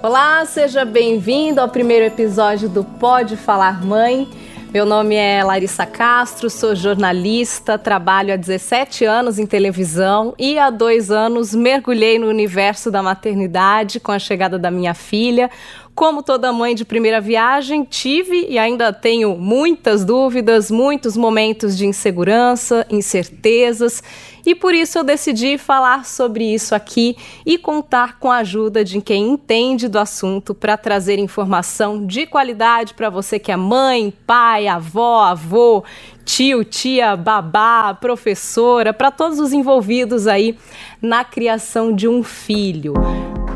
Olá, seja bem-vindo ao primeiro episódio do Pode Falar Mãe. Meu nome é Larissa Castro, sou jornalista, trabalho há 17 anos em televisão e há dois anos mergulhei no universo da maternidade com a chegada da minha filha. Como toda mãe de primeira viagem, tive e ainda tenho muitas dúvidas, muitos momentos de insegurança, incertezas, e por isso eu decidi falar sobre isso aqui e contar com a ajuda de quem entende do assunto para trazer informação de qualidade para você que é mãe, pai, avó, avô, tio, tia, babá, professora, para todos os envolvidos aí na criação de um filho.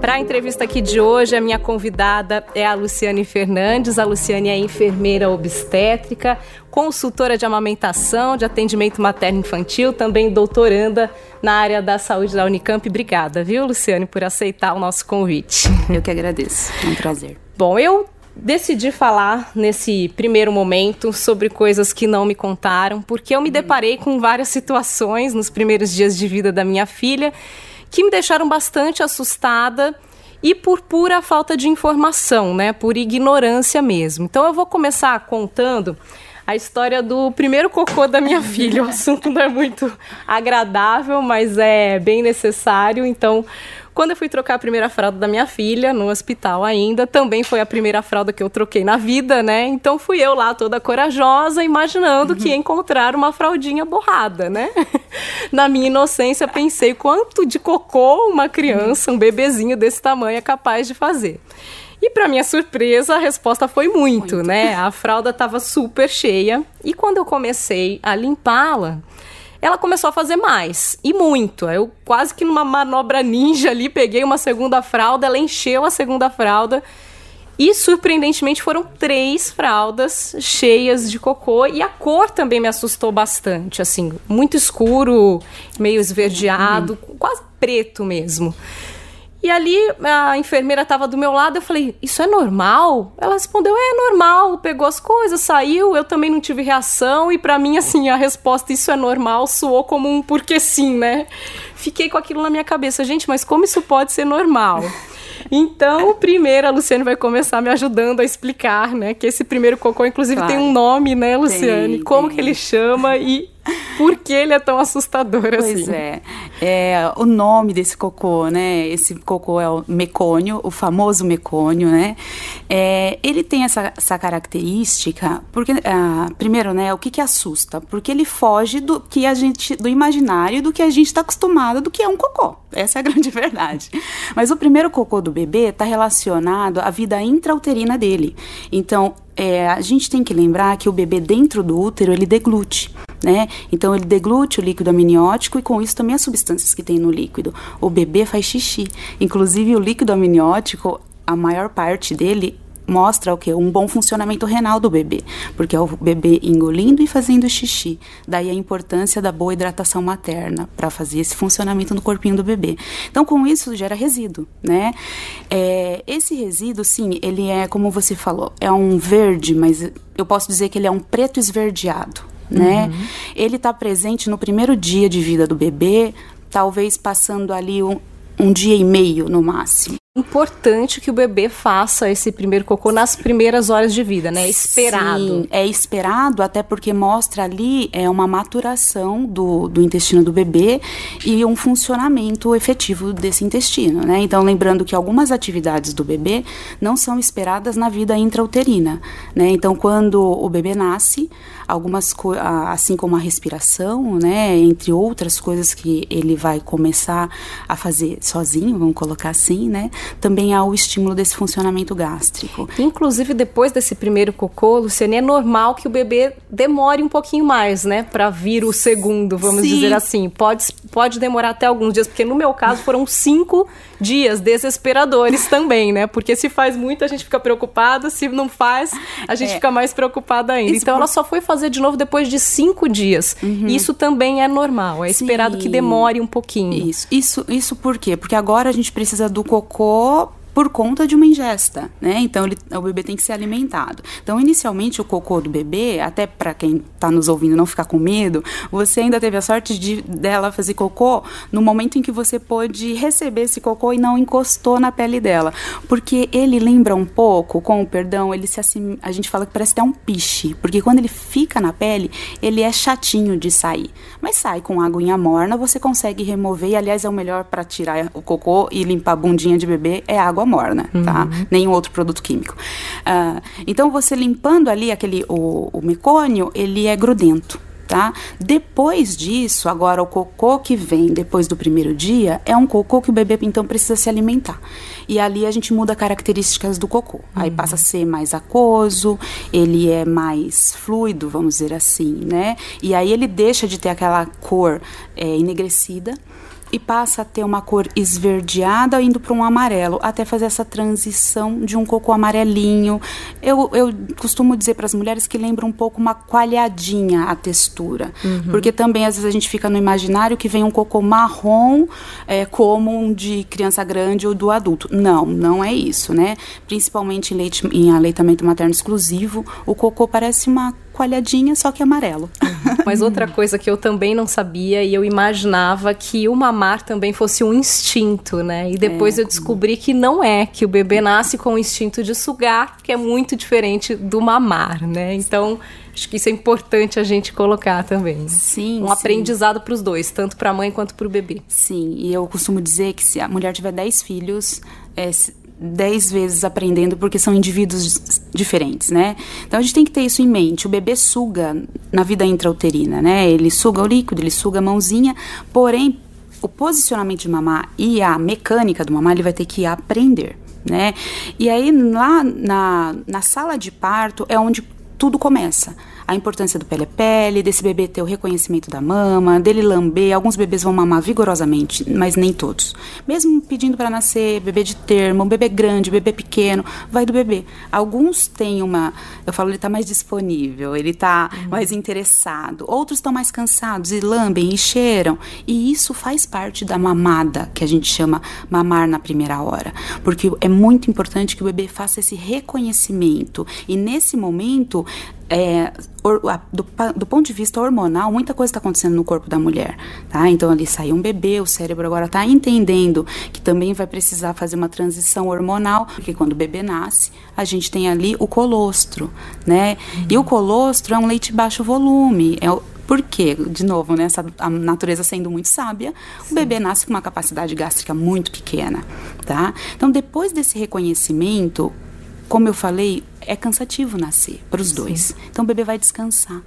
Para a entrevista aqui de hoje, a minha convidada é a Luciane Fernandes. A Luciane é enfermeira obstétrica, consultora de amamentação, de atendimento materno-infantil, também doutoranda na área da saúde da Unicamp. Obrigada, viu, Luciane, por aceitar o nosso convite. Eu que agradeço. É um prazer. Bom, eu decidi falar nesse primeiro momento sobre coisas que não me contaram, porque eu me deparei com várias situações nos primeiros dias de vida da minha filha que me deixaram bastante assustada e por pura falta de informação, né? Por ignorância mesmo. Então eu vou começar contando a história do primeiro cocô da minha filha. O assunto não é muito agradável, mas é bem necessário. Então, quando eu fui trocar a primeira fralda da minha filha, no hospital ainda, também foi a primeira fralda que eu troquei na vida, né? Então fui eu lá toda corajosa, imaginando uhum. que ia encontrar uma fraldinha borrada, né? na minha inocência, pensei quanto de cocô uma criança, um bebezinho desse tamanho é capaz de fazer. E para minha surpresa, a resposta foi muito, muito. né? A fralda estava super cheia e quando eu comecei a limpá-la, ela começou a fazer mais, e muito. Eu quase que numa manobra ninja ali, peguei uma segunda fralda, ela encheu a segunda fralda. E surpreendentemente foram três fraldas cheias de cocô e a cor também me assustou bastante, assim, muito escuro, meio esverdeado, uhum. quase preto mesmo. E ali a enfermeira estava do meu lado, eu falei: "Isso é normal?" Ela respondeu: "É normal". Pegou as coisas, saiu, eu também não tive reação e para mim assim, a resposta "isso é normal" soou como um porque sim, né? Fiquei com aquilo na minha cabeça, gente, mas como isso pode ser normal? Então, primeiro, a Luciane vai começar me ajudando a explicar, né? Que esse primeiro cocô, inclusive, claro. tem um nome, né, Luciane? Tem, Como tem. que ele chama e por que ele é tão assustador pois assim? Pois é. é. O nome desse cocô, né? Esse cocô é o mecônio, o famoso mecônio, né? É, ele tem essa, essa característica, porque, ah, primeiro, né? O que que assusta? Porque ele foge do que a gente, do imaginário, do que a gente está acostumado, do que é um cocô. Essa é a grande verdade. Mas o primeiro cocô do bebê está relacionado à vida intrauterina dele. Então, é, a gente tem que lembrar que o bebê dentro do útero ele deglute. Né? Então ele deglute o líquido amniótico e com isso também as substâncias que tem no líquido. O bebê faz xixi. Inclusive o líquido amniótico, a maior parte dele mostra o que um bom funcionamento renal do bebê, porque é o bebê engolindo e fazendo xixi. Daí a importância da boa hidratação materna para fazer esse funcionamento no corpinho do bebê. Então com isso gera resíduo, né? É, esse resíduo, sim, ele é como você falou, é um verde, mas eu posso dizer que ele é um preto esverdeado, né? Uhum. Ele está presente no primeiro dia de vida do bebê, talvez passando ali um, um dia e meio no máximo importante que o bebê faça esse primeiro cocô nas primeiras horas de vida, né? É esperado. Sim, é esperado até porque mostra ali é uma maturação do, do intestino do bebê e um funcionamento efetivo desse intestino, né? Então, lembrando que algumas atividades do bebê não são esperadas na vida intrauterina, né? Então, quando o bebê nasce, algumas assim como a respiração, né, entre outras coisas que ele vai começar a fazer sozinho, vamos colocar assim, né? Também há o estímulo desse funcionamento gástrico. Inclusive depois desse primeiro cocô, Luciane, é normal que o bebê demore um pouquinho mais, né, para vir o segundo, vamos Sim. dizer assim. Pode pode demorar até alguns dias, porque no meu caso foram cinco dias desesperadores também, né? Porque se faz muito a gente fica preocupado, se não faz a gente é. fica mais preocupada ainda. Isso então por... ela só foi fazer de novo depois de cinco dias. Uhum. Isso também é normal, é esperado Sim. que demore um pouquinho. Isso, isso, isso por quê? Porque agora a gente precisa do cocô por conta de uma ingesta, né? Então ele, o bebê tem que ser alimentado. Então inicialmente o cocô do bebê, até para quem está nos ouvindo não ficar com medo, você ainda teve a sorte de dela fazer cocô no momento em que você pôde receber esse cocô e não encostou na pele dela, porque ele lembra um pouco, com o perdão, ele se assim, a gente fala que parece até um piche, porque quando ele fica na pele, ele é chatinho de sair, mas sai com aguinha morna, você consegue remover e aliás é o melhor para tirar o cocô e limpar a bundinha de bebê é água água morna, tá? uhum. tá? Nenhum outro produto químico. Uh, então, você limpando ali aquele, o, o mecônio, ele é grudento. Tá? Depois disso, agora o cocô que vem depois do primeiro dia é um cocô que o bebê então precisa se alimentar. E ali a gente muda características do cocô. Uhum. Aí passa a ser mais aquoso, ele é mais fluido, vamos dizer assim, né? E aí ele deixa de ter aquela cor é, enegrecida e passa a ter uma cor esverdeada indo para um amarelo, até fazer essa transição de um cocô amarelinho. Eu, eu costumo dizer para as mulheres que lembra um pouco uma coalhadinha a textura, uhum. porque também às vezes a gente fica no imaginário que vem um cocô marrom é, como um de criança grande ou do adulto. Não, não é isso, né? Principalmente em, leite, em aleitamento materno exclusivo, o cocô parece uma coalhadinha, só que amarelo. Mas outra coisa que eu também não sabia e eu imaginava que o mamar também fosse um instinto, né? E depois é. eu descobri que não é, que o bebê nasce com o instinto de sugar, que é muito diferente do mamar, né? Então, acho que isso é importante a gente colocar também. Sim. Um sim. aprendizado para os dois, tanto para a mãe quanto para o bebê. Sim, e eu costumo dizer que se a mulher tiver 10 filhos, é, dez vezes aprendendo porque são indivíduos diferentes, né? Então a gente tem que ter isso em mente. O bebê suga na vida intrauterina, né? Ele suga o líquido, ele suga a mãozinha, porém o posicionamento de mamar e a mecânica do mamar ele vai ter que aprender, né? E aí lá na, na sala de parto é onde tudo começa a importância do pele-pele, desse bebê ter o reconhecimento da mama, dele lamber. Alguns bebês vão mamar vigorosamente, mas nem todos. Mesmo pedindo para nascer, bebê de termo, bebê grande, bebê pequeno, vai do bebê. Alguns têm uma, eu falo, ele está mais disponível, ele está uhum. mais interessado. Outros estão mais cansados e lambem e cheiram. E isso faz parte da mamada, que a gente chama mamar na primeira hora. Porque é muito importante que o bebê faça esse reconhecimento. E nesse momento, é, do, do, ponto de vista hormonal, muita coisa está acontecendo no corpo da mulher, tá? Então ali saiu um bebê, o cérebro agora está entendendo que também vai precisar fazer uma transição hormonal, porque quando o bebê nasce, a gente tem ali o colostro, né? Uhum. E o colostro é um leite baixo volume, é por quê? De novo, né, essa, a natureza sendo muito sábia, Sim. o bebê nasce com uma capacidade gástrica muito pequena, tá? Então, depois desse reconhecimento, como eu falei, é cansativo nascer para os dois. Então o bebê vai descansar.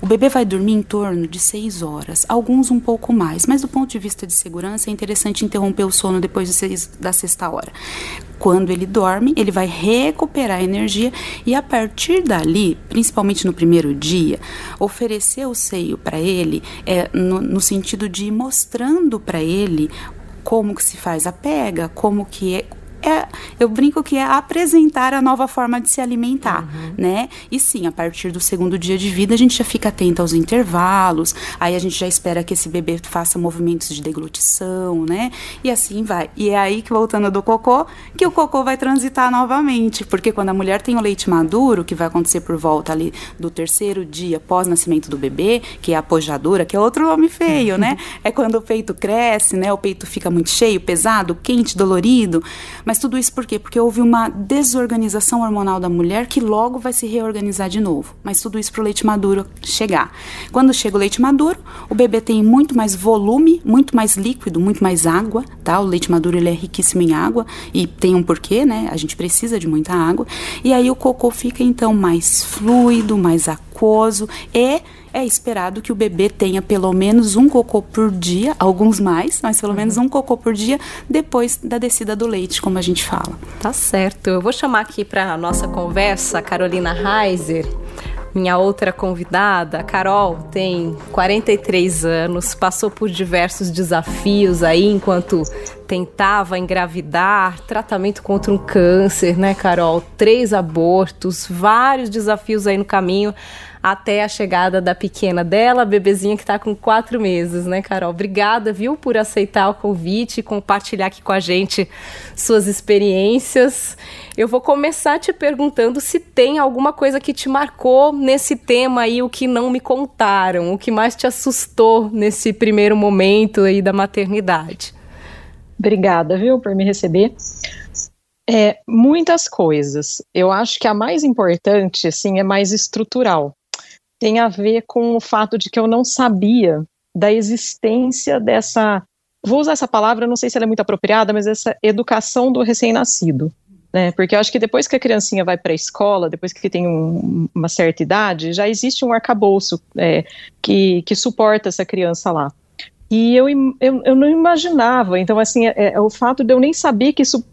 O bebê vai dormir em torno de seis horas, alguns um pouco mais, mas do ponto de vista de segurança é interessante interromper o sono depois de seis, da sexta hora. Quando ele dorme, ele vai recuperar a energia e a partir dali, principalmente no primeiro dia, oferecer o seio para ele é no, no sentido de ir mostrando para ele como que se faz a pega, como que é é, eu brinco que é apresentar a nova forma de se alimentar, uhum. né? E sim, a partir do segundo dia de vida, a gente já fica atento aos intervalos, aí a gente já espera que esse bebê faça movimentos de deglutição, né? E assim vai. E é aí que, voltando do cocô, que o cocô vai transitar novamente, porque quando a mulher tem o leite maduro, que vai acontecer por volta ali do terceiro dia pós-nascimento do bebê, que é a pojadura, que é outro nome feio, né? É quando o peito cresce, né? O peito fica muito cheio, pesado, quente, dolorido, mas mas tudo isso por quê? Porque houve uma desorganização hormonal da mulher que logo vai se reorganizar de novo. Mas tudo isso para o leite maduro chegar. Quando chega o leite maduro, o bebê tem muito mais volume, muito mais líquido, muito mais água, tá? O leite maduro ele é riquíssimo em água e tem um porquê, né? A gente precisa de muita água. E aí o cocô fica então mais fluido, mais aquoso e é esperado que o bebê tenha pelo menos um cocô por dia, alguns mais, mas pelo uhum. menos um cocô por dia depois da descida do leite, como a gente fala. Tá certo. Eu vou chamar aqui para a nossa conversa a Carolina Reiser. Minha outra convidada, a Carol, tem 43 anos, passou por diversos desafios aí enquanto tentava engravidar, tratamento contra um câncer, né, Carol? Três abortos, vários desafios aí no caminho até a chegada da pequena dela, a bebezinha que está com quatro meses, né, Carol? Obrigada, viu, por aceitar o convite e compartilhar aqui com a gente suas experiências. Eu vou começar te perguntando se tem alguma coisa que te marcou nesse tema aí, o que não me contaram, o que mais te assustou nesse primeiro momento aí da maternidade. Obrigada, viu, por me receber. É, muitas coisas. Eu acho que a mais importante, assim, é mais estrutural. Tem a ver com o fato de que eu não sabia da existência dessa. Vou usar essa palavra, não sei se ela é muito apropriada, mas essa educação do recém-nascido. Né? Porque eu acho que depois que a criancinha vai para a escola, depois que tem um, uma certa idade, já existe um arcabouço é, que, que suporta essa criança lá. E eu, eu, eu não imaginava, então, assim, é, é, o fato de eu nem saber que isso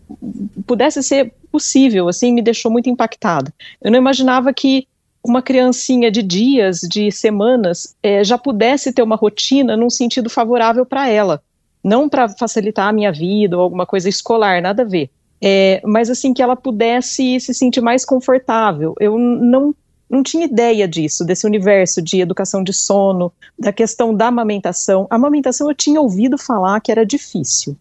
pudesse ser possível, assim, me deixou muito impactada. Eu não imaginava que uma criancinha de dias, de semanas, é, já pudesse ter uma rotina num sentido favorável para ela. Não para facilitar a minha vida ou alguma coisa escolar, nada a ver. É, mas assim, que ela pudesse se sentir mais confortável. Eu não não tinha ideia disso, desse universo de educação de sono, da questão da amamentação. A amamentação eu tinha ouvido falar que era difícil,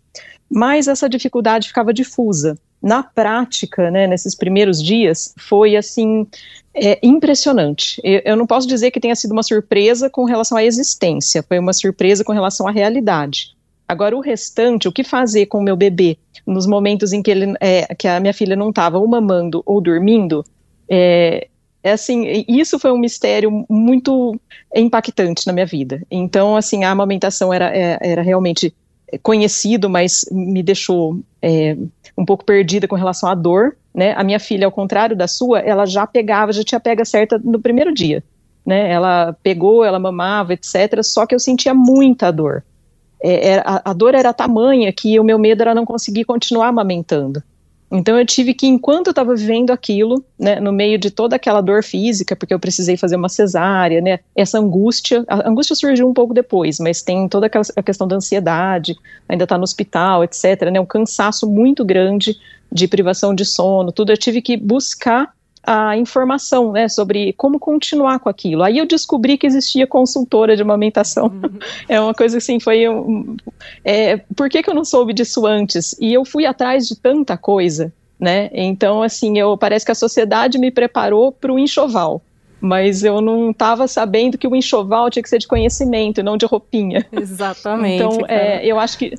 mas essa dificuldade ficava difusa. Na prática, né, nesses primeiros dias, foi assim é, impressionante. Eu, eu não posso dizer que tenha sido uma surpresa com relação à existência, foi uma surpresa com relação à realidade. Agora, o restante, o que fazer com o meu bebê nos momentos em que, ele, é, que a minha filha não estava ou mamando ou dormindo, é, é assim, isso foi um mistério muito impactante na minha vida. Então, assim, a amamentação era, é, era realmente conhecido, mas me deixou é, um pouco perdida com relação à dor, né? A minha filha, ao contrário da sua, ela já pegava, já tinha pega certa no primeiro dia, né? Ela pegou, ela mamava, etc. Só que eu sentia muita dor. É, é a, a dor era tamanha que o meu medo era não conseguir continuar amamentando. Então eu tive que, enquanto eu estava vivendo aquilo, né, no meio de toda aquela dor física, porque eu precisei fazer uma cesárea, né, essa angústia, a angústia surgiu um pouco depois, mas tem toda aquela a questão da ansiedade, ainda está no hospital, etc, né, um cansaço muito grande de privação de sono, tudo, eu tive que buscar a informação, né, sobre como continuar com aquilo. Aí eu descobri que existia consultora de amamentação. Uhum. É uma coisa assim, foi um, é, por que, que eu não soube disso antes? E eu fui atrás de tanta coisa, né? Então, assim, eu parece que a sociedade me preparou para o enxoval. Mas eu não estava sabendo que o enxoval tinha que ser de conhecimento, não de roupinha. Exatamente. Então, é, eu acho que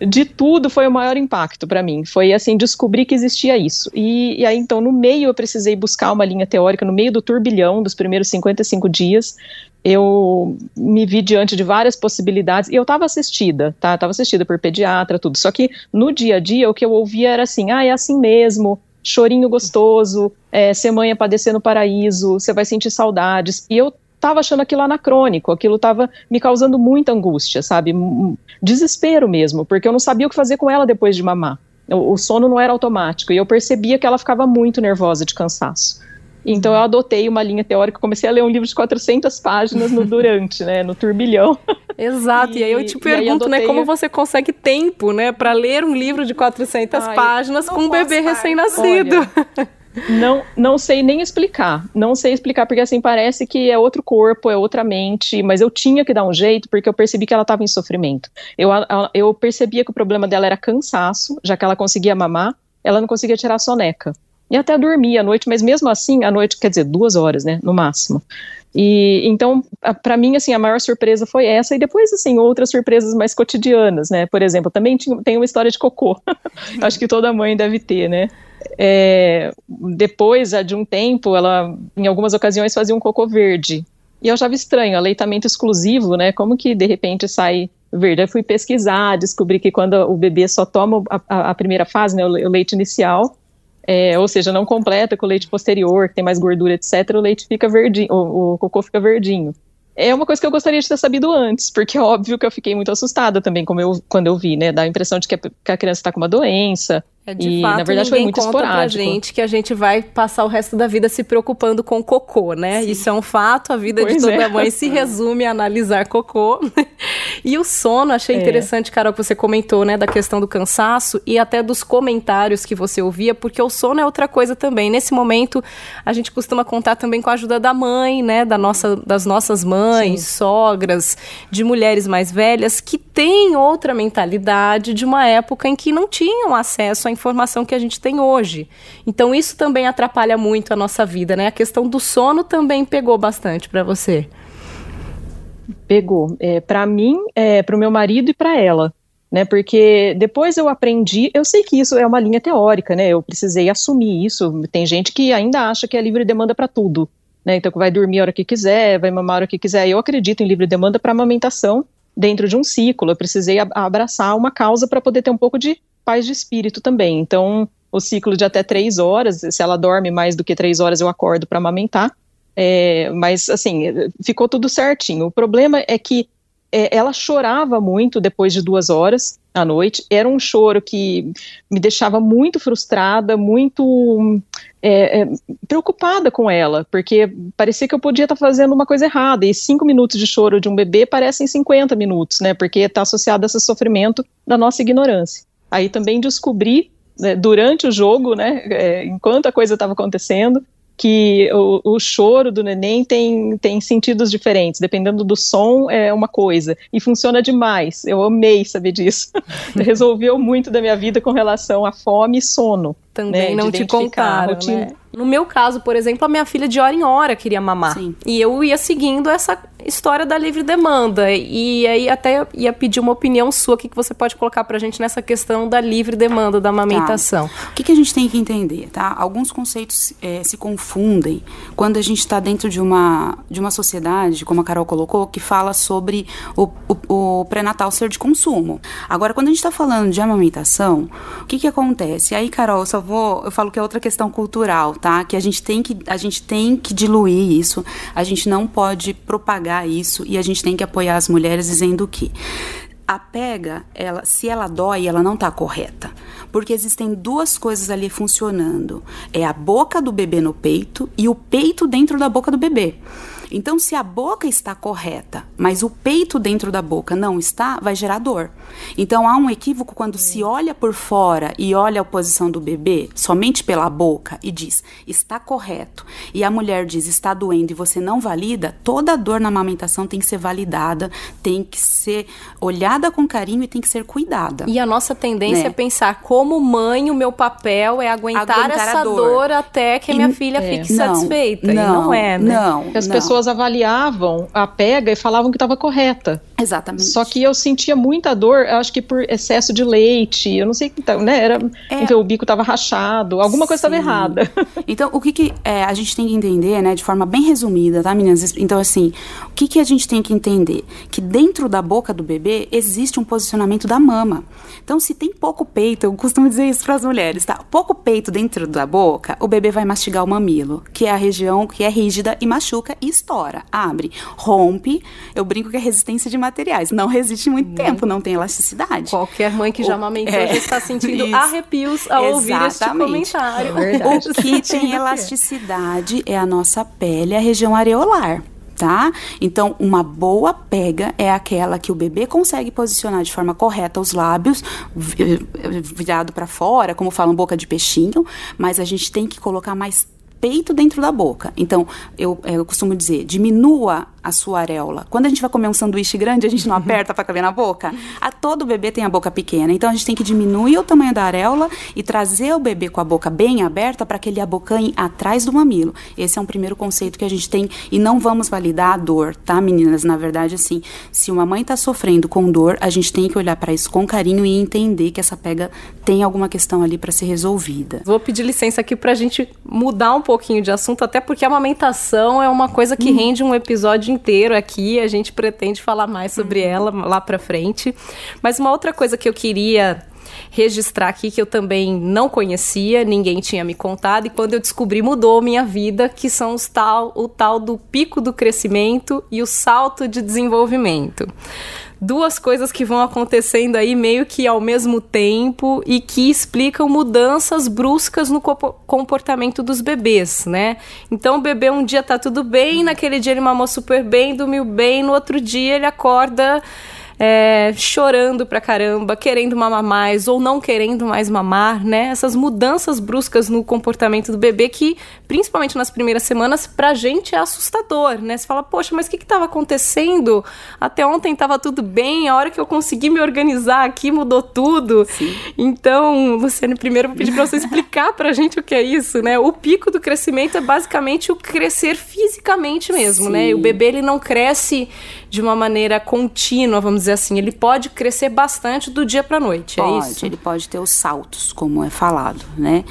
de tudo foi o maior impacto para mim. Foi assim descobrir que existia isso. E, e, aí então no meio eu precisei buscar uma linha teórica no meio do turbilhão dos primeiros 55 dias. Eu me vi diante de várias possibilidades e eu estava assistida, tá? Tava assistida por pediatra, tudo. Só que no dia a dia o que eu ouvia era assim: "Ah, é assim mesmo, chorinho gostoso, é, ser mãe é padecer no paraíso, você vai sentir saudades. E eu estava achando aquilo anacrônico, aquilo estava me causando muita angústia, sabe? Desespero mesmo, porque eu não sabia o que fazer com ela depois de mamar. O, sono não era automático e eu percebia que ela ficava muito nervosa de cansaço. Então eu adotei uma linha teórica, comecei a ler um livro de 400 páginas no durante, né, no turbilhão. Exato. E, e aí eu te pergunto, né, como você consegue tempo, né, para ler um livro de 400 Ai, páginas com um bebê recém-nascido? Não, não sei nem explicar. Não sei explicar, porque assim, parece que é outro corpo, é outra mente, mas eu tinha que dar um jeito, porque eu percebi que ela estava em sofrimento. Eu, eu percebia que o problema dela era cansaço, já que ela conseguia mamar, ela não conseguia tirar a soneca. E até dormia à noite, mas mesmo assim, à noite, quer dizer, duas horas, né, no máximo. E então, para mim, assim, a maior surpresa foi essa, e depois, assim, outras surpresas mais cotidianas, né? Por exemplo, também tinha, tem uma história de cocô. Acho que toda mãe deve ter, né? É, depois de um tempo, ela, em algumas ocasiões, fazia um cocô verde. E eu achava estranho, aleitamento exclusivo, né? Como que de repente sai verde? Eu fui pesquisar, descobri que quando o bebê só toma a, a primeira fase, né, o, leite inicial, é, ou seja, não completa com o leite posterior, que tem mais gordura, etc., o leite fica verdinho, o, o cocô fica verdinho é uma coisa que eu gostaria de ter sabido antes, porque é óbvio que eu fiquei muito assustada também, eu, quando eu vi, né? Dá a impressão de que a, que a criança está com uma doença, de e, fato, na verdade, foi muito conta esporádico. pra gente que a gente vai passar o resto da vida se preocupando com cocô, né? Sim. Isso é um fato, a vida pois de toda é. mãe se resume a analisar cocô. e o sono, achei é. interessante, Carol, que você comentou, né, da questão do cansaço e até dos comentários que você ouvia, porque o sono é outra coisa também. Nesse momento, a gente costuma contar também com a ajuda da mãe, né, da nossa, das nossas mães, Sim. sogras, de mulheres mais velhas, que têm outra mentalidade de uma época em que não tinham acesso a informação que a gente tem hoje. Então isso também atrapalha muito a nossa vida, né? A questão do sono também pegou bastante para você. Pegou. É, para mim, é, para o meu marido e para ela. Né, porque depois eu aprendi, eu sei que isso é uma linha teórica, né? Eu precisei assumir isso. Tem gente que ainda acha que é livre demanda para tudo, né? Então vai dormir a hora que quiser, vai mamar a hora que quiser. Eu acredito em livre demanda para amamentação dentro de um ciclo. Eu precisei abraçar uma causa para poder ter um pouco de paz de espírito também. Então, o ciclo de até três horas, se ela dorme mais do que três horas, eu acordo para amamentar. É, mas, assim, ficou tudo certinho. O problema é que é, ela chorava muito depois de duas horas à noite. Era um choro que me deixava muito frustrada, muito é, é, preocupada com ela, porque parecia que eu podia estar tá fazendo uma coisa errada. E cinco minutos de choro de um bebê parecem 50 minutos, né? Porque está associado a esse sofrimento da nossa ignorância. Aí também descobri, né, durante o jogo, né, é, enquanto a coisa estava acontecendo, que o, o, choro do neném tem, tem sentidos diferentes, dependendo do som é uma coisa, e funciona demais, eu amei saber disso, resolveu muito da minha vida com relação a fome e sono. Também né, não te contaram, né? No meu caso, por exemplo, a minha filha de hora em hora queria mamar. Sim. E eu ia seguindo essa história da livre demanda. E aí até ia pedir uma opinião sua, o que, que você pode colocar pra gente nessa questão da livre demanda da amamentação. Tá. O que, que a gente tem que entender, tá? Alguns conceitos é, se confundem quando a gente está dentro de uma, de uma sociedade, como a Carol colocou, que fala sobre o, o, o pré-natal ser de consumo. Agora, quando a gente está falando de amamentação, o que, que acontece? Aí, Carol, só Eu falo que é outra questão cultural, tá? Que a gente tem que, a gente tem que diluir isso, a gente não pode propagar isso e a gente tem que apoiar as mulheres dizendo que a pega, ela, se ela dói, ela não está correta. Porque existem duas coisas ali funcionando. É a boca do bebê no peito e o peito dentro da boca do bebê. Então, se a boca está correta, mas o peito dentro da boca não está, vai gerar dor. Então, há um equívoco quando se olha por fora e olha a posição do bebê somente pela boca e diz está correto, e a mulher diz está doendo e você não valida, toda dor na amamentação tem que ser validada, tem que ser olhada com carinho e tem que ser cuidada. E a nossa tendência né? é pensar como mãe, o meu papel é aguentar, aguentar essa dor. dor. até que a minha e, filha é. fique não, satisfeita. Não, e não é, né? Não. As não. pessoas pessoas avaliavam a pega e falavam que estava correta. Exatamente. Só que eu sentia muita dor, acho que por excesso de leite, eu não sei o que tá, né? Era, é. então, o bico estava rachado, alguma coisa estava errada. Então, o que, que é, a gente tem que entender, né, de forma bem resumida, tá, meninas? Então, assim, o que, que a gente tem que entender? Que dentro da boca do bebê existe um posicionamento da mama. Então, se tem pouco peito, eu costumo dizer isso para as mulheres, tá? Pouco peito dentro da boca, o bebê vai mastigar o mamilo, que é a região que é rígida e machuca e estoura, abre, rompe. Eu brinco que é resistência de materiais. Não resiste muito hum. tempo, não tem elasticidade. Qualquer mãe que já amamentou é, já está sentindo isso. arrepios ao Exatamente. ouvir este comentário. Verdade. O que tem elasticidade é a nossa pele, a região areolar tá? Então, uma boa pega é aquela que o bebê consegue posicionar de forma correta os lábios, virado para fora, como falam boca de peixinho, mas a gente tem que colocar mais peito dentro da boca. Então, eu, eu costumo dizer, diminua a sua areola. Quando a gente vai comer um sanduíche grande, a gente não aperta para caber na boca. A todo bebê tem a boca pequena. Então a gente tem que diminuir o tamanho da areola e trazer o bebê com a boca bem aberta para que ele abocanhe atrás do mamilo. Esse é um primeiro conceito que a gente tem e não vamos validar a dor, tá, meninas? Na verdade, assim, se uma mãe está sofrendo com dor, a gente tem que olhar para isso com carinho e entender que essa pega tem alguma questão ali para ser resolvida. Vou pedir licença aqui para a gente mudar um pouquinho de assunto, até porque a amamentação é uma coisa que hum. rende um episódio inteiro aqui, a gente pretende falar mais sobre uhum. ela lá para frente. Mas uma outra coisa que eu queria registrar aqui que eu também não conhecia, ninguém tinha me contado, e quando eu descobri mudou minha vida, que são os tal, o tal do pico do crescimento e o salto de desenvolvimento duas coisas que vão acontecendo aí meio que ao mesmo tempo e que explicam mudanças bruscas no comportamento dos bebês, né? Então o bebê um dia tá tudo bem, naquele dia ele mamou super bem, dormiu bem, no outro dia ele acorda é, chorando pra caramba, querendo mamar mais ou não querendo mais mamar, né? Essas mudanças bruscas no comportamento do bebê que, principalmente nas primeiras semanas, pra gente é assustador, né? Você fala, poxa, mas o que que tava acontecendo? Até ontem tava tudo bem, a hora que eu consegui me organizar aqui mudou tudo. Sim. Então, Luciane, primeiro eu vou pedir pra você explicar pra gente o que é isso, né? O pico do crescimento é basicamente o crescer fisicamente mesmo, Sim. né? E o bebê, ele não cresce de uma maneira contínua, vamos dizer assim. Ele pode crescer bastante do dia para noite, pode, é isso? Ele pode ter os saltos, como é falado, né?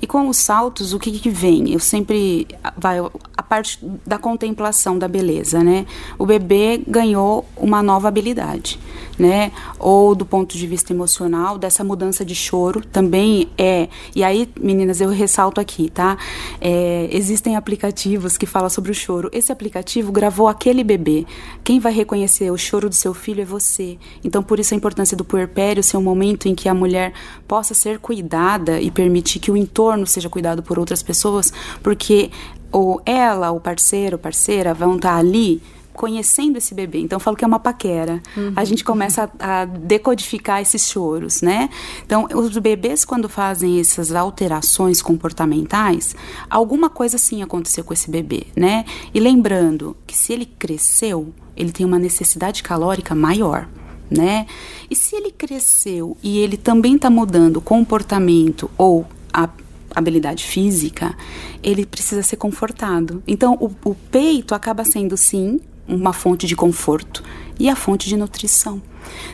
E com os saltos, o que, que vem? Eu sempre vai a parte da contemplação da beleza, né? O bebê ganhou uma nova habilidade, né? Ou do ponto de vista emocional, dessa mudança de choro também é. E aí, meninas, eu ressalto aqui, tá? É, existem aplicativos que falam sobre o choro. Esse aplicativo gravou aquele bebê. Quem vai reconhecer o choro do seu filho é você. Então, por isso a importância do puerpério ser um momento em que a mulher possa ser cuidada e permitir que o entorno entorno seja cuidado por outras pessoas, porque ou ela, o parceiro, parceira vão estar ali conhecendo esse bebê. Então, eu falo que é uma paquera. Uhum. A gente começa a, a, decodificar esses choros, né? Então, os bebês, quando fazem essas alterações comportamentais, alguma coisa sim aconteceu com esse bebê, né? E lembrando que se ele cresceu, ele tem uma necessidade calórica maior. Né? E se ele cresceu e ele também está mudando o comportamento ou a habilidade física, ele precisa ser confortado. Então, o, o peito acaba sendo, sim, uma fonte de conforto e a fonte de nutrição.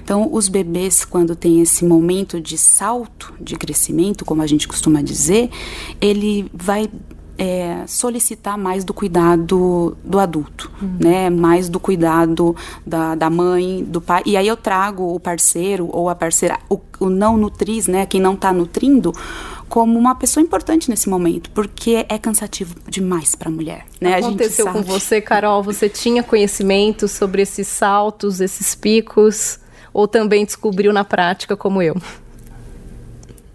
Então, os bebês, quando tem esse momento de salto de crescimento, como a gente costuma dizer, ele vai é, solicitar mais do cuidado do adulto, uhum. né? Mais do cuidado da, da mãe, do pai. E aí eu trago o parceiro ou a parceira, o, o não nutriz, né? Quem não está nutrindo, como uma pessoa importante nesse momento, porque é cansativo demais para a mulher. Né? Aconteceu com você, Carol? Você tinha conhecimento sobre esses saltos, esses picos, ou também descobriu na prática como eu?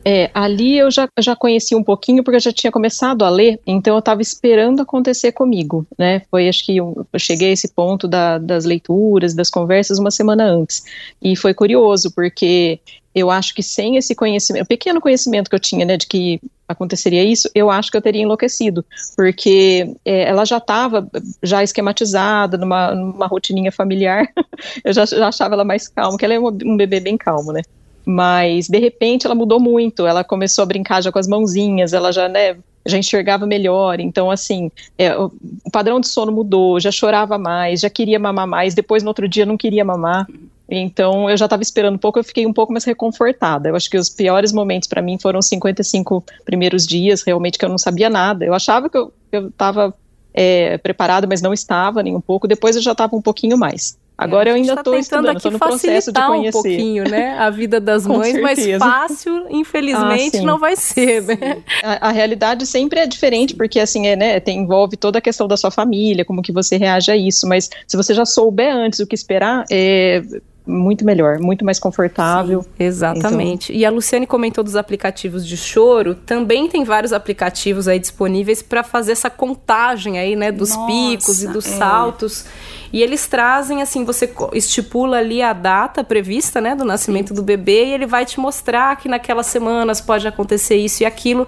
É, ali eu já, já conheci um pouquinho porque eu já tinha começado a ler, então eu estava esperando acontecer comigo, né? Foi acho que eu, eu cheguei a esse ponto da, das leituras, das conversas uma semana antes. E foi curioso, porque eu acho que sem esse conhecimento, o pequeno conhecimento que eu tinha, né, de que aconteceria isso, eu acho que eu teria enlouquecido, porque é, ela já estava já esquematizada numa, numa rotininha familiar, eu já, já, achava ela mais calma, que ela é um, bebê bem calmo, né, mas de repente ela mudou muito, ela começou a brincar já com as mãozinhas, ela já, né, já enxergava melhor, então assim, é, o padrão de sono mudou, já chorava mais, já queria mamar mais, depois no outro dia não queria mamar, então, eu já estava esperando um pouco, eu fiquei um pouco mais reconfortada. Eu acho que os piores momentos para mim foram os 55 primeiros dias, realmente que eu não sabia nada. Eu achava que eu estava é, preparada, mas não estava nem um pouco. Depois eu já estava um pouquinho mais. Agora é, eu ainda estou tá estudando, estou no processo de conhecer. um pouquinho, né, a vida das mães, mas fácil, infelizmente, ah, não vai ser, né? A, a, realidade sempre é diferente, porque assim, é, né, tem, envolve toda a questão da sua família, como que você reage a isso, mas se você já souber antes o que esperar, é, muito melhor, muito mais confortável. Sim, exatamente. Então... E a Luciane comentou dos aplicativos de choro, também tem vários aplicativos aí disponíveis para fazer essa contagem aí, né, dos Nossa, picos e dos é. saltos. E eles trazem assim, você estipula ali a data prevista, né, do nascimento Sim. do bebê e ele vai te mostrar que naquelas semanas pode acontecer isso e aquilo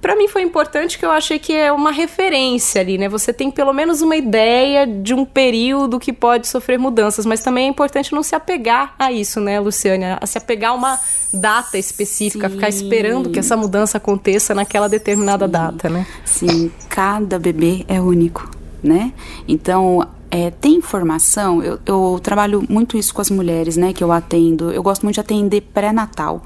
para mim foi importante que eu achei que é uma referência ali, né? Você tem pelo menos uma ideia de um período que pode sofrer mudanças, mas também é importante não se apegar a isso, né, Luciane? A se apegar a uma data específica, Sim. ficar esperando que essa mudança aconteça naquela determinada Sim. data, né? Sim, cada bebê é único, né? Então, é, tem informação, eu, eu trabalho muito isso com as mulheres, né, que eu atendo. Eu gosto muito de atender pré-natal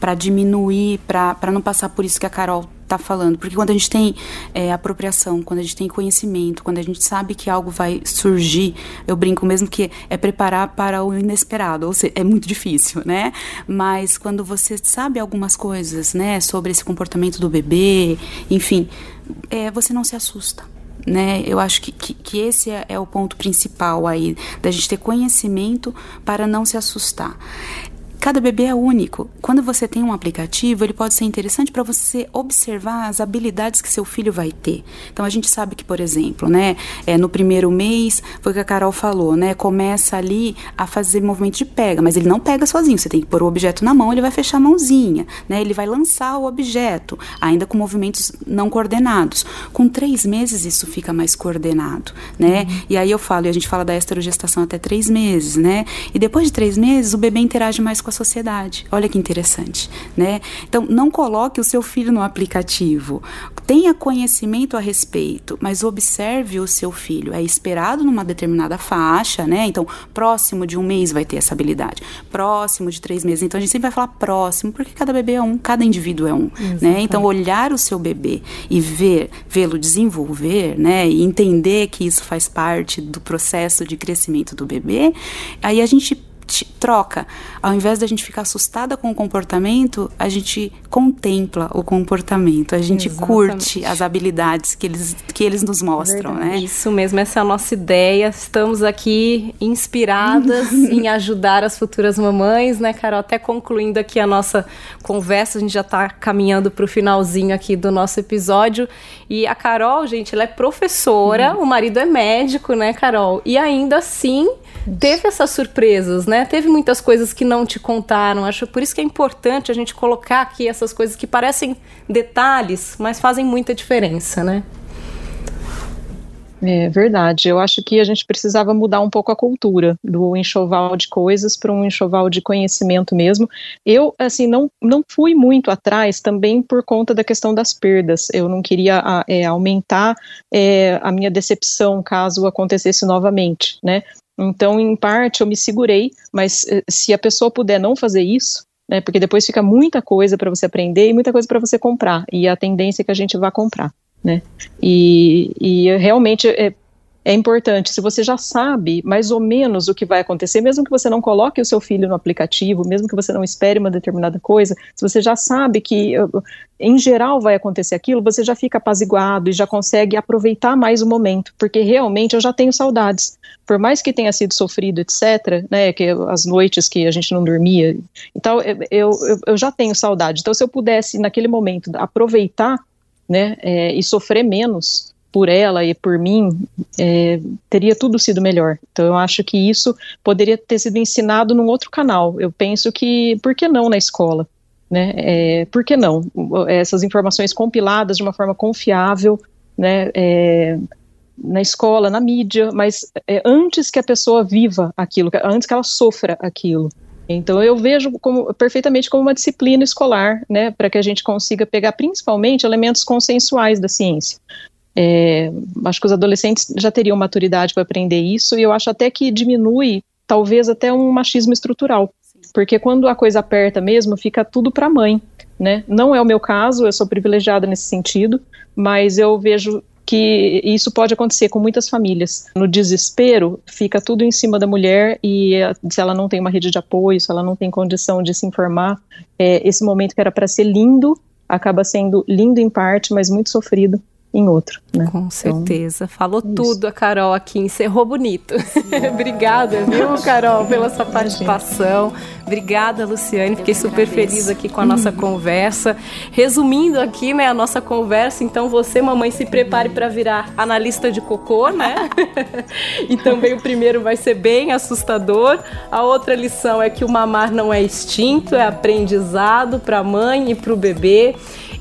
para diminuir, para não passar por isso que a Carol está falando. Porque quando a gente tem é, apropriação, quando a gente tem conhecimento, quando a gente sabe que algo vai surgir, eu brinco mesmo que é preparar para o inesperado, ou seja, é muito difícil, né? Mas quando você sabe algumas coisas, né, sobre esse comportamento do bebê, enfim, é, você não se assusta. Né? Eu acho que, que, que esse é, é, o ponto principal aí, da gente ter conhecimento para não se assustar. Cada bebê é único. Quando você tem um aplicativo, ele pode ser interessante para você observar as habilidades que seu filho vai ter. Então a gente sabe que, por exemplo, né, é, no primeiro mês, foi o que a Carol falou, né, começa ali a fazer movimento de pega, mas ele não pega sozinho. Você tem que pôr o objeto na mão, ele vai fechar a mãozinha, né, ele vai lançar o objeto, ainda com movimentos não coordenados. Com três meses isso fica mais coordenado, né? Uhum. E aí eu falo, e a gente fala da esterogestação até três meses, né? E depois de três meses o bebê interage mais com a sociedade. Olha que interessante, né? Então, não coloque o seu filho no aplicativo. Tenha conhecimento a respeito, mas observe o seu filho. É esperado numa determinada faixa, né? Então, próximo de um mês vai ter essa habilidade. Próximo de três meses. Então, a gente sempre vai falar próximo, porque cada bebê é um, cada indivíduo é um, né? Então, olhar o seu bebê e ver, vê-lo desenvolver, né? E entender que isso faz parte do processo de crescimento do bebê, aí a gente troca. Ao invés da gente ficar assustada com o comportamento, a gente contempla o comportamento, a gente Exatamente. curte as habilidades que eles, que eles nos mostram, Verdade. né? Isso mesmo, essa é a nossa ideia. Estamos aqui inspiradas em ajudar as futuras mamães, né, Carol? Até concluindo aqui a nossa conversa, a gente já está caminhando para o finalzinho aqui do nosso episódio. E a Carol, gente, ela é professora, hum. o marido é médico, né, Carol? E ainda assim teve essas surpresas, né? Teve muitas coisas que não te contaram. Acho por isso que é importante a gente colocar aqui essas coisas que parecem detalhes, mas fazem muita diferença, né? É verdade. Eu acho que a gente precisava mudar um pouco a cultura do enxoval de coisas para um enxoval de conhecimento mesmo. Eu, assim, não, não fui muito atrás também por conta da questão das perdas. Eu não queria é, aumentar é, a minha decepção caso acontecesse novamente, né? Então, em parte, eu me segurei, mas eh, se a pessoa puder não fazer isso, né, porque depois fica muita coisa para você aprender e muita coisa para você comprar, e a tendência é que a gente vá comprar. Né? E, e realmente é, é importante, se você já sabe mais ou menos o que vai acontecer, mesmo que você não coloque o seu filho no aplicativo, mesmo que você não espere uma determinada coisa, se você já sabe que em geral vai acontecer aquilo, você já fica apaziguado e já consegue aproveitar mais o momento, porque realmente eu já tenho saudades. Por mais que tenha sido sofrido, etc., né, que as noites que a gente não dormia, então eu, eu, eu já tenho saudade. Então, se eu pudesse, naquele momento, aproveitar né, é, e sofrer menos, por ela e por mim, é, teria tudo sido melhor. Então eu acho que isso poderia ter sido ensinado num outro canal. Eu penso que, por que não na escola? Né? É, por que não? Essas informações compiladas de uma forma confiável, né? É, na escola, na mídia, mas é, antes que a pessoa viva aquilo, antes que ela sofra aquilo. Então eu vejo como, perfeitamente como uma disciplina escolar, né, para que a gente consiga pegar principalmente elementos consensuais da ciência. É, acho que os adolescentes já teriam maturidade para aprender isso, e eu acho até que diminui, talvez, até um machismo estrutural. Porque quando a coisa aperta mesmo, fica tudo para a mãe. Né? Não é o meu caso, eu sou privilegiada nesse sentido, mas eu vejo que isso pode acontecer com muitas famílias. No desespero, fica tudo em cima da mulher e eh, se ela não tem uma rede de apoio, se ela não tem condição de se informar, é, esse momento que era para ser lindo acaba sendo lindo em parte, mas muito sofrido em outro. Né? Com então, certeza. Então, Falou isso. tudo a Carol aqui, encerrou bonito. Obrigada, viu, Carol, pela sua participação. Obrigada, Luciane. Fiquei super feliz aqui com a nossa uhum. conversa. Resumindo aqui, né, a nossa conversa, então você, mamãe, se prepare para virar analista de cocô, né? e também o primeiro vai ser bem assustador. A outra lição é que o mamar não é extinto, é aprendizado para a mãe e para o bebê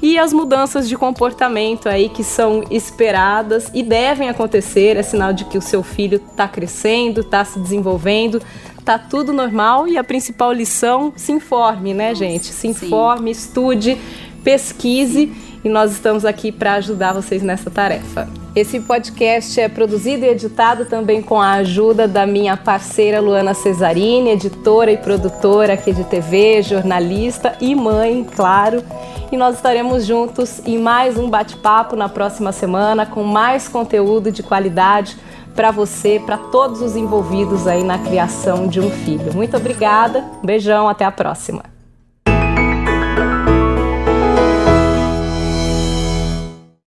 e as mudanças de comportamento aí que são esperadas e devem acontecer, é sinal de que o seu filho está crescendo, está se desenvolvendo, tá tudo normal e a principal lição, se informe, né, gente? Se informe, Sim. estude, pesquise e nós estamos aqui para ajudar vocês nessa tarefa. Esse podcast é produzido e editado também com a ajuda da minha parceira Luana Cesarini, editora e produtora aqui de TV, jornalista e mãe, claro. E nós estaremos juntos em mais um bate-papo na próxima semana com mais conteúdo de qualidade para você, para todos os envolvidos aí na criação de um filho. Muito obrigada, um beijão, até a próxima.